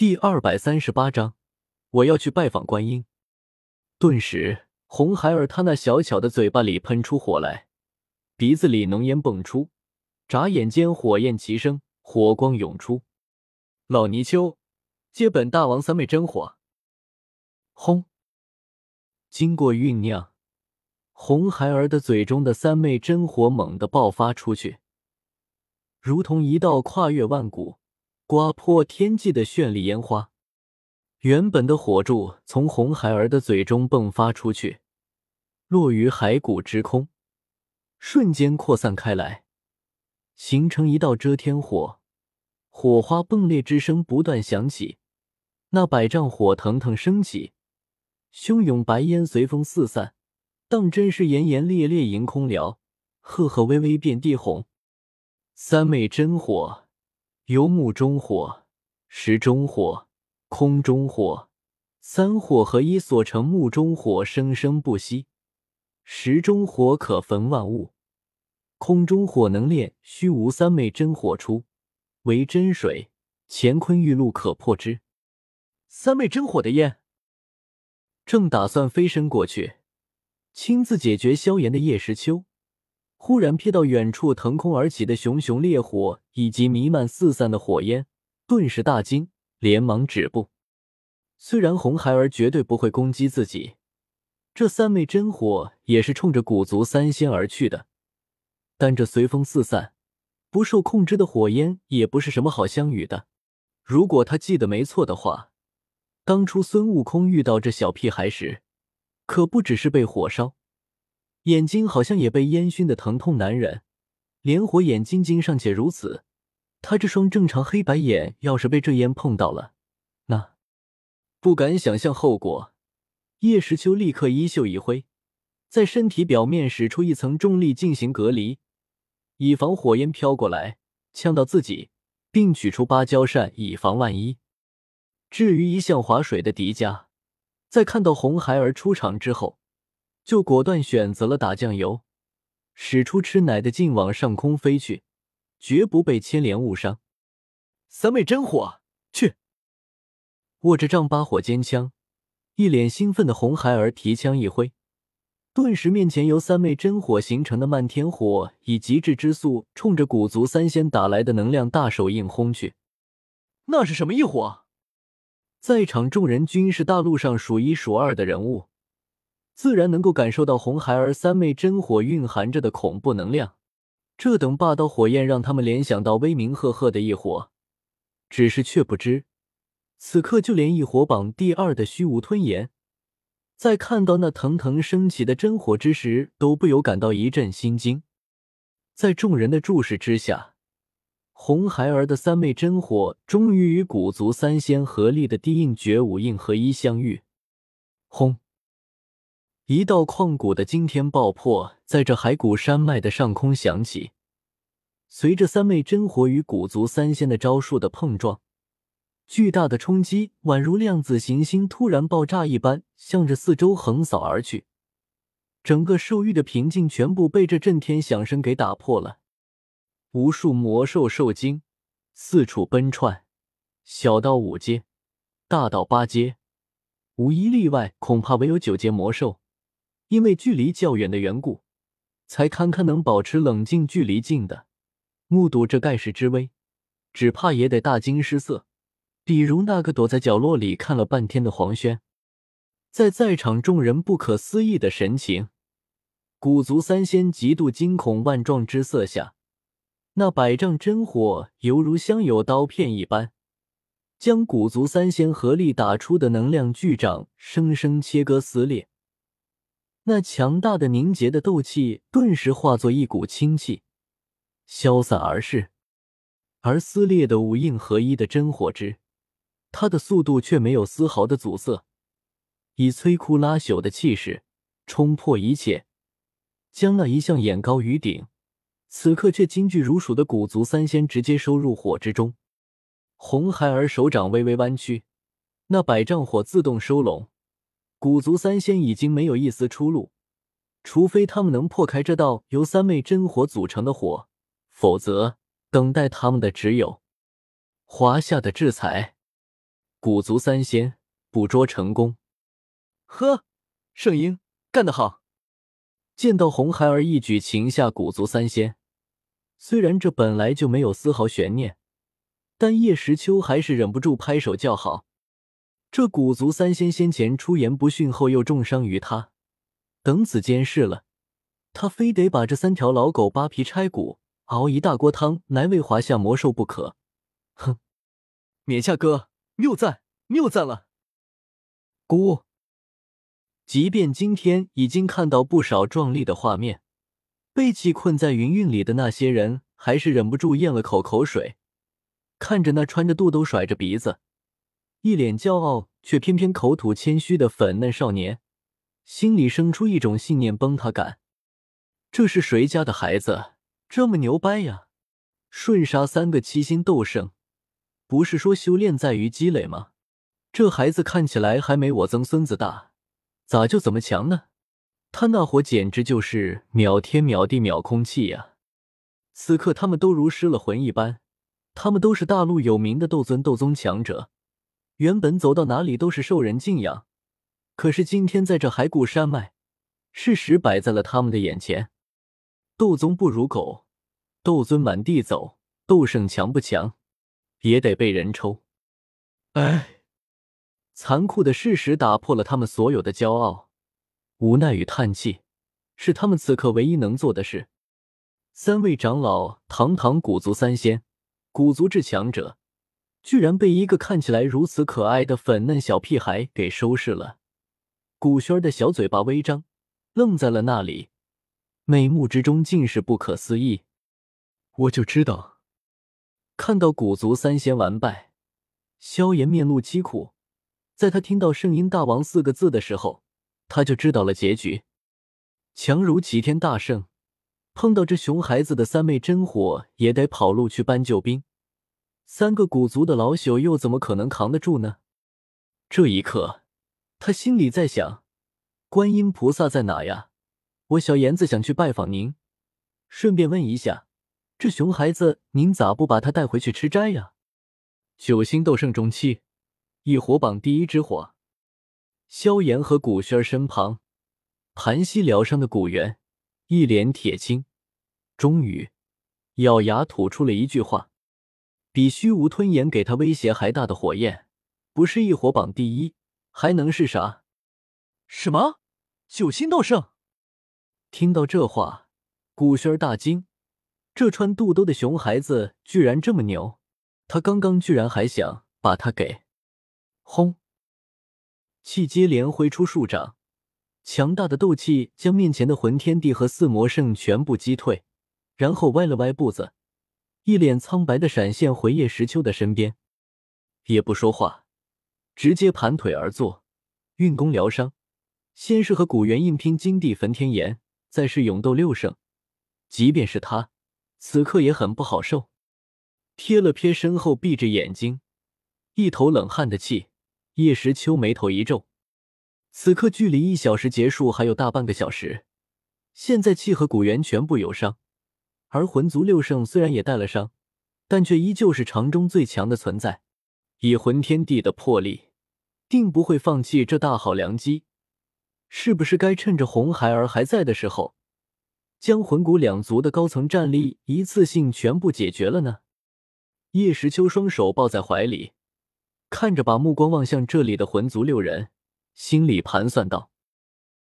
第二百三十八章，我要去拜访观音。顿时，红孩儿他那小巧的嘴巴里喷出火来，鼻子里浓烟迸出，眨眼间火焰齐升，火光涌出。老泥鳅，接本大王三昧真火！轰！经过酝酿，红孩儿的嘴中的三昧真火猛地爆发出去，如同一道跨越万古。刮破天际的绚丽烟花，原本的火柱从红孩儿的嘴中迸发出去，落于骸骨之空，瞬间扩散开来，形成一道遮天火。火花迸裂之声不断响起，那百丈火腾腾升起，汹涌白烟随风四散，当真是炎炎烈烈迎空燎，赫赫巍巍遍地红。三昧真火。由木中火、石中火、空中火三火合一所成。木中火生生不息，石中火可焚万物，空中火能炼虚无。三昧真火出，为真水，乾坤玉露可破之。三昧真火的焰，正打算飞身过去，亲自解决萧炎的叶时秋。忽然瞥到远处腾空而起的熊熊烈火，以及弥漫四散的火焰，顿时大惊，连忙止步。虽然红孩儿绝对不会攻击自己，这三昧真火也是冲着古族三仙而去的，但这随风四散、不受控制的火焰也不是什么好相与的。如果他记得没错的话，当初孙悟空遇到这小屁孩时，可不只是被火烧。眼睛好像也被烟熏的疼痛难忍，连火眼金睛尚且如此，他这双正常黑白眼要是被这烟碰到了，那不敢想象后果。叶时秋立刻衣袖一挥，在身体表面使出一层重力进行隔离，以防火焰飘过来呛到自己，并取出芭蕉扇以防万一。至于一向划水的迪迦，在看到红孩儿出场之后。就果断选择了打酱油，使出吃奶的劲往上空飞去，绝不被牵连误伤。三昧真火，去！握着丈八火尖枪，一脸兴奋的红孩儿提枪一挥，顿时面前由三昧真火形成的漫天火以极致之速冲着古族三仙打来的能量大手印轰去。那是什么异火？在场众人均是大陆上数一数二的人物。自然能够感受到红孩儿三昧真火蕴含着的恐怖能量，这等霸道火焰让他们联想到威名赫赫的异火，只是却不知，此刻就连异火榜第二的虚无吞炎，在看到那腾腾升起的真火之时，都不由感到一阵心惊。在众人的注视之下，红孩儿的三昧真火终于与古族三仙合力的低印绝武印合一相遇，轰！一道旷古的惊天爆破在这骸骨山脉的上空响起，随着三昧真火与古族三仙的招数的碰撞，巨大的冲击宛如量子行星突然爆炸一般，向着四周横扫而去。整个兽域的平静全部被这震天响声给打破了，无数魔兽受惊，四处奔窜，小到五阶，大到八阶，无一例外，恐怕唯有九阶魔兽。因为距离较远的缘故，才堪堪能保持冷静距离近的，目睹这盖世之威，只怕也得大惊失色。比如那个躲在角落里看了半天的黄轩，在在场众人不可思议的神情，古族三仙极度惊恐万状之色下，那百丈真火犹如镶有刀片一般，将古族三仙合力打出的能量巨掌生生切割撕裂。那强大的凝结的斗气顿时化作一股清气，消散而逝。而撕裂的五印合一的真火之，它的速度却没有丝毫的阻塞，以摧枯拉朽的气势冲破一切，将那一向眼高于顶，此刻却惊惧如鼠的古族三仙直接收入火之中。红孩儿手掌微微弯曲，那百丈火自动收拢。古族三仙已经没有一丝出路，除非他们能破开这道由三昧真火组成的火，否则等待他们的只有华夏的制裁。古族三仙捕捉成功。呵，圣婴干得好！见到红孩儿一举擒下古族三仙，虽然这本来就没有丝毫悬念，但叶时秋还是忍不住拍手叫好。这古族三仙先前出言不逊，后又重伤于他，等此间事了，他非得把这三条老狗扒皮拆骨，熬一大锅汤来喂华夏魔兽不可。哼，冕下哥谬赞谬赞了。姑，即便今天已经看到不少壮丽的画面，被气困在云韵里的那些人还是忍不住咽了口口水，看着那穿着肚兜、甩着鼻子。一脸骄傲，却偏偏口吐谦虚的粉嫩少年，心里生出一种信念崩塌感。这是谁家的孩子这么牛掰呀？瞬杀三个七星斗圣，不是说修炼在于积累吗？这孩子看起来还没我曾孙子大，咋就怎么强呢？他那火简直就是秒天秒地秒空气呀！此刻他们都如失了魂一般，他们都是大陆有名的斗尊、斗宗强者。原本走到哪里都是受人敬仰，可是今天在这骸骨山脉，事实摆在了他们的眼前：斗宗不如狗，斗尊满地走，斗圣强不强，也得被人抽。哎，残酷的事实打破了他们所有的骄傲，无奈与叹气是他们此刻唯一能做的事。三位长老，堂堂古族三仙，古族至强者。居然被一个看起来如此可爱的粉嫩小屁孩给收拾了。古轩儿的小嘴巴微张，愣在了那里，眉目之中尽是不可思议。我就知道，看到古族三仙完败，萧炎面露凄苦。在他听到“圣婴大王”四个字的时候，他就知道了结局。强如齐天大圣，碰到这熊孩子的三昧真火，也得跑路去搬救兵。三个古族的老朽又怎么可能扛得住呢？这一刻，他心里在想：观音菩萨在哪呀？我小妍子想去拜访您，顺便问一下，这熊孩子您咋不把他带回去吃斋呀？九星斗圣中期，一火榜第一之火。萧炎和古轩儿身旁，盘膝疗伤的古元一脸铁青，终于咬牙吐出了一句话。比虚无吞炎给他威胁还大的火焰，不是异火榜第一，还能是啥？什么九星斗圣？听到这话，古轩大惊，这穿肚兜的熊孩子居然这么牛！他刚刚居然还想把他给轰！气接连挥出数掌，强大的斗气将面前的魂天帝和四魔圣全部击退，然后歪了歪步子。一脸苍白的闪现回叶时秋的身边，也不说话，直接盘腿而坐，运功疗伤。先是和古元硬拼金地焚天炎，再是勇斗六圣，即便是他，此刻也很不好受。瞥了瞥身后，闭着眼睛，一头冷汗的气。叶时秋眉头一皱，此刻距离一小时结束还有大半个小时，现在气和古元全部有伤。而魂族六圣虽然也带了伤，但却依旧是场中最强的存在。以魂天帝的魄力，定不会放弃这大好良机。是不是该趁着红孩儿还在的时候，将魂骨两族的高层战力一次性全部解决了呢？叶时秋双手抱在怀里，看着把目光望向这里的魂族六人，心里盘算道。